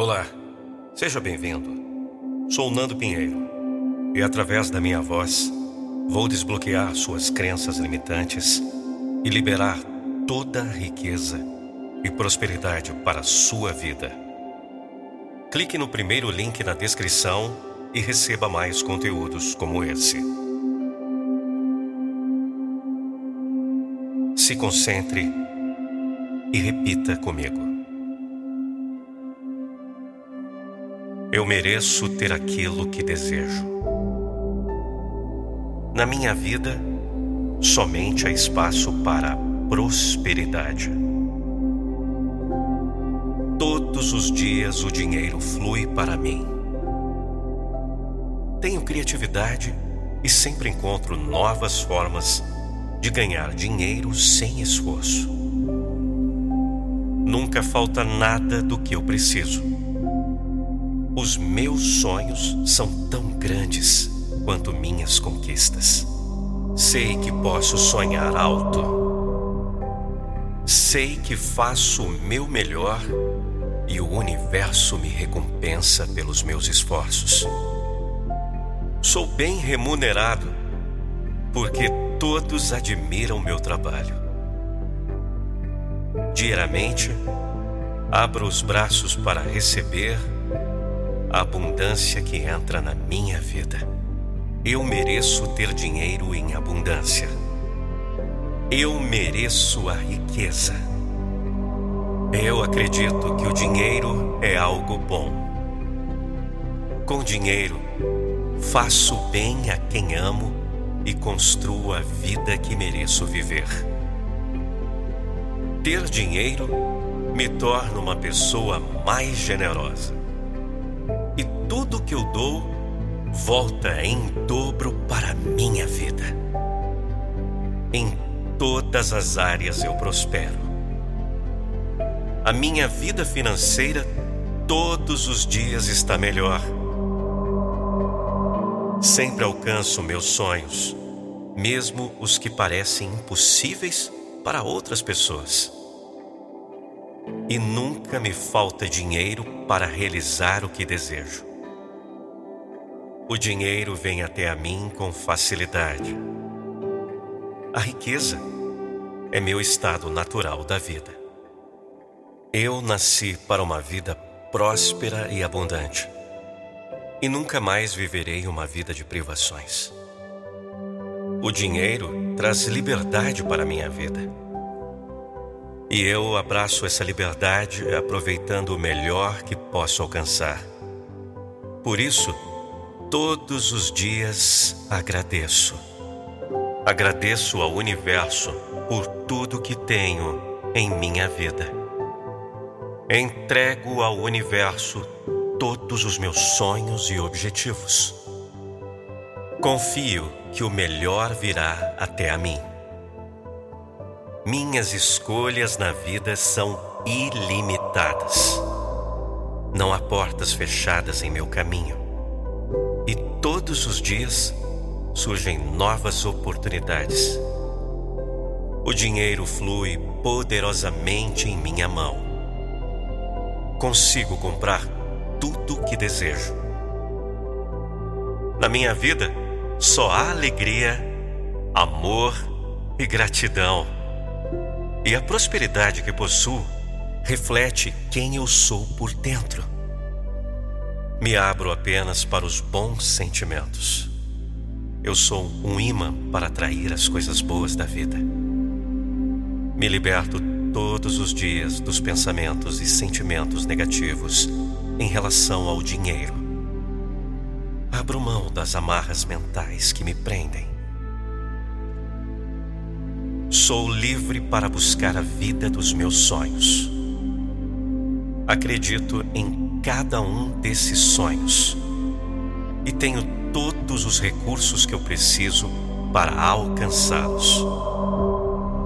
Olá, seja bem-vindo. Sou Nando Pinheiro e, através da minha voz, vou desbloquear suas crenças limitantes e liberar toda a riqueza e prosperidade para a sua vida. Clique no primeiro link na descrição e receba mais conteúdos como esse. Se concentre e repita comigo. Eu mereço ter aquilo que desejo. Na minha vida, somente há espaço para prosperidade. Todos os dias o dinheiro flui para mim. Tenho criatividade e sempre encontro novas formas de ganhar dinheiro sem esforço. Nunca falta nada do que eu preciso. Os meus sonhos são tão grandes quanto minhas conquistas. Sei que posso sonhar alto. Sei que faço o meu melhor e o universo me recompensa pelos meus esforços. Sou bem remunerado porque todos admiram meu trabalho. Diariamente, abro os braços para receber a abundância que entra na minha vida. Eu mereço ter dinheiro em abundância. Eu mereço a riqueza. Eu acredito que o dinheiro é algo bom. Com dinheiro, faço bem a quem amo e construo a vida que mereço viver. Ter dinheiro me torna uma pessoa mais generosa. Tudo que eu dou volta em dobro para a minha vida. Em todas as áreas eu prospero. A minha vida financeira todos os dias está melhor. Sempre alcanço meus sonhos, mesmo os que parecem impossíveis para outras pessoas. E nunca me falta dinheiro para realizar o que desejo. O dinheiro vem até a mim com facilidade. A riqueza é meu estado natural da vida. Eu nasci para uma vida próspera e abundante e nunca mais viverei uma vida de privações. O dinheiro traz liberdade para a minha vida. E eu abraço essa liberdade aproveitando o melhor que posso alcançar. Por isso, todos os dias agradeço. Agradeço ao universo por tudo que tenho em minha vida. Entrego ao universo todos os meus sonhos e objetivos. Confio que o melhor virá até a mim. Minhas escolhas na vida são ilimitadas. Não há portas fechadas em meu caminho. Todos os dias surgem novas oportunidades. O dinheiro flui poderosamente em minha mão. Consigo comprar tudo o que desejo. Na minha vida, só há alegria, amor e gratidão. E a prosperidade que possuo reflete quem eu sou por dentro. Me abro apenas para os bons sentimentos. Eu sou um imã para atrair as coisas boas da vida. Me liberto todos os dias dos pensamentos e sentimentos negativos em relação ao dinheiro. Abro mão das amarras mentais que me prendem. Sou livre para buscar a vida dos meus sonhos. Acredito em cada um desses sonhos e tenho todos os recursos que eu preciso para alcançá-los.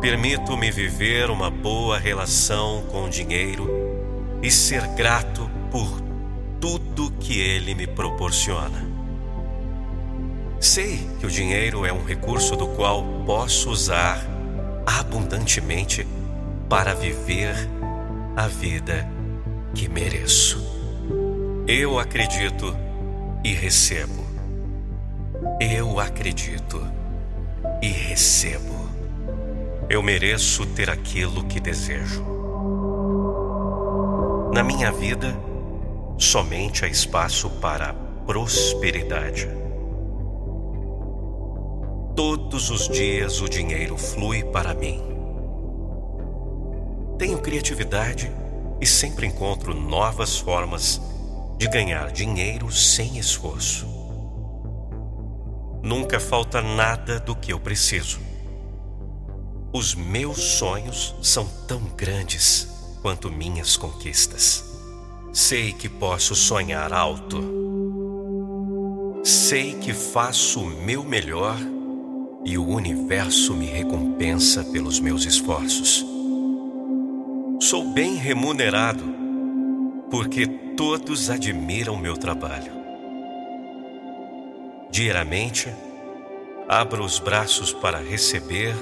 Permito-me viver uma boa relação com o dinheiro e ser grato por tudo que ele me proporciona. Sei que o dinheiro é um recurso do qual posso usar abundantemente para viver a vida que mereço. Eu acredito e recebo. Eu acredito e recebo. Eu mereço ter aquilo que desejo. Na minha vida, somente há espaço para prosperidade. Todos os dias o dinheiro flui para mim. Tenho criatividade e sempre encontro novas formas de ganhar dinheiro sem esforço. Nunca falta nada do que eu preciso. Os meus sonhos são tão grandes quanto minhas conquistas. Sei que posso sonhar alto Sei que faço o meu melhor e o universo me recompensa pelos meus esforços. Sou bem remunerado porque todos admiram meu trabalho. Diariamente, abro os braços para receber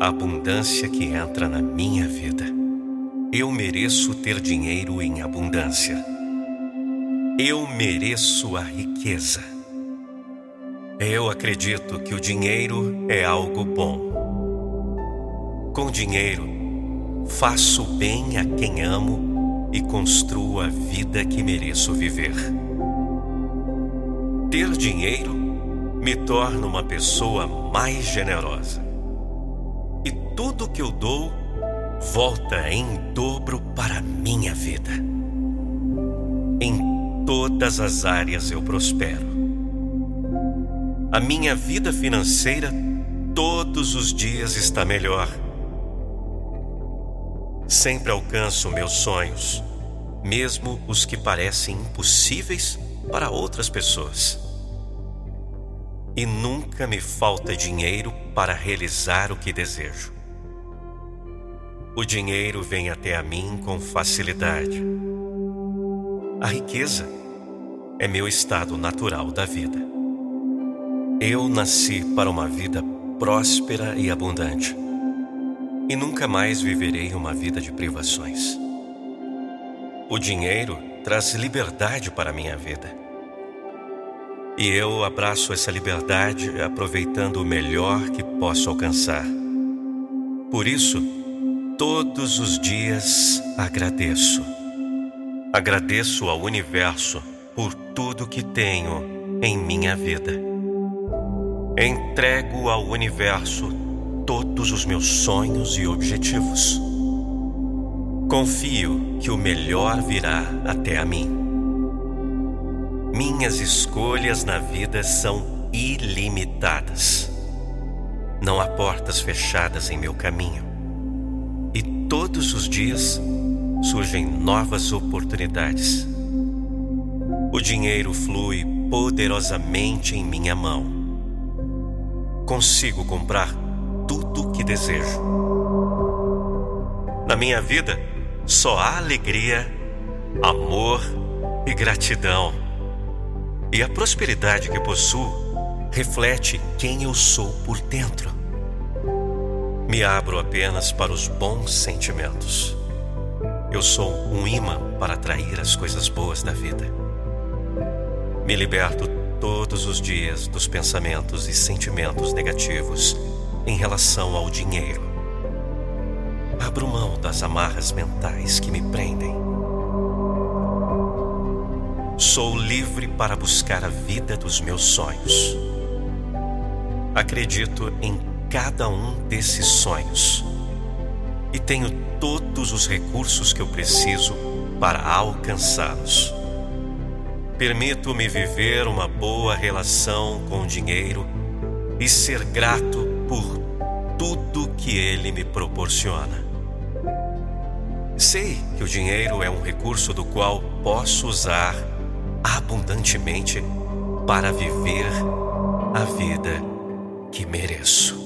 a abundância que entra na minha vida. Eu mereço ter dinheiro em abundância. Eu mereço a riqueza. Eu acredito que o dinheiro é algo bom. Com dinheiro, faço bem a quem amo e construo a vida que mereço viver. Ter dinheiro me torna uma pessoa mais generosa. E tudo que eu dou volta em dobro para a minha vida. Em todas as áreas eu prospero. A minha vida financeira todos os dias está melhor. Sempre alcanço meus sonhos, mesmo os que parecem impossíveis para outras pessoas. E nunca me falta dinheiro para realizar o que desejo. O dinheiro vem até a mim com facilidade. A riqueza é meu estado natural da vida. Eu nasci para uma vida próspera e abundante, e nunca mais viverei uma vida de privações. O dinheiro traz liberdade para a minha vida. E eu abraço essa liberdade aproveitando o melhor que posso alcançar. Por isso, todos os dias agradeço. Agradeço ao universo por tudo que tenho em minha vida. Entrego ao universo todos os meus sonhos e objetivos. Confio que o melhor virá até a mim. Minhas escolhas na vida são ilimitadas. Não há portas fechadas em meu caminho. E todos os dias surgem novas oportunidades o dinheiro flui poderosamente em minha mão. Consigo comprar tudo que desejo. Na minha vida, só há alegria, amor e gratidão. E a prosperidade que possuo reflete quem eu sou por dentro. Me abro apenas para os bons sentimentos. Eu sou um imã para atrair as coisas boas da vida. Me liberto todos os dias dos pensamentos e sentimentos negativos em relação ao dinheiro. Abro mão das amarras mentais que me prendem. Sou livre para buscar a vida dos meus sonhos. Acredito em cada um desses sonhos e tenho todos os recursos que eu preciso para alcançá-los. Permito-me viver uma boa relação com o dinheiro e ser grato por tudo que ele me proporciona. Sei que o dinheiro é um recurso do qual posso usar abundantemente para viver a vida que mereço.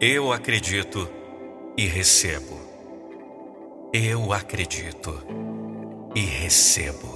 Eu acredito e recebo. Eu acredito e recebo.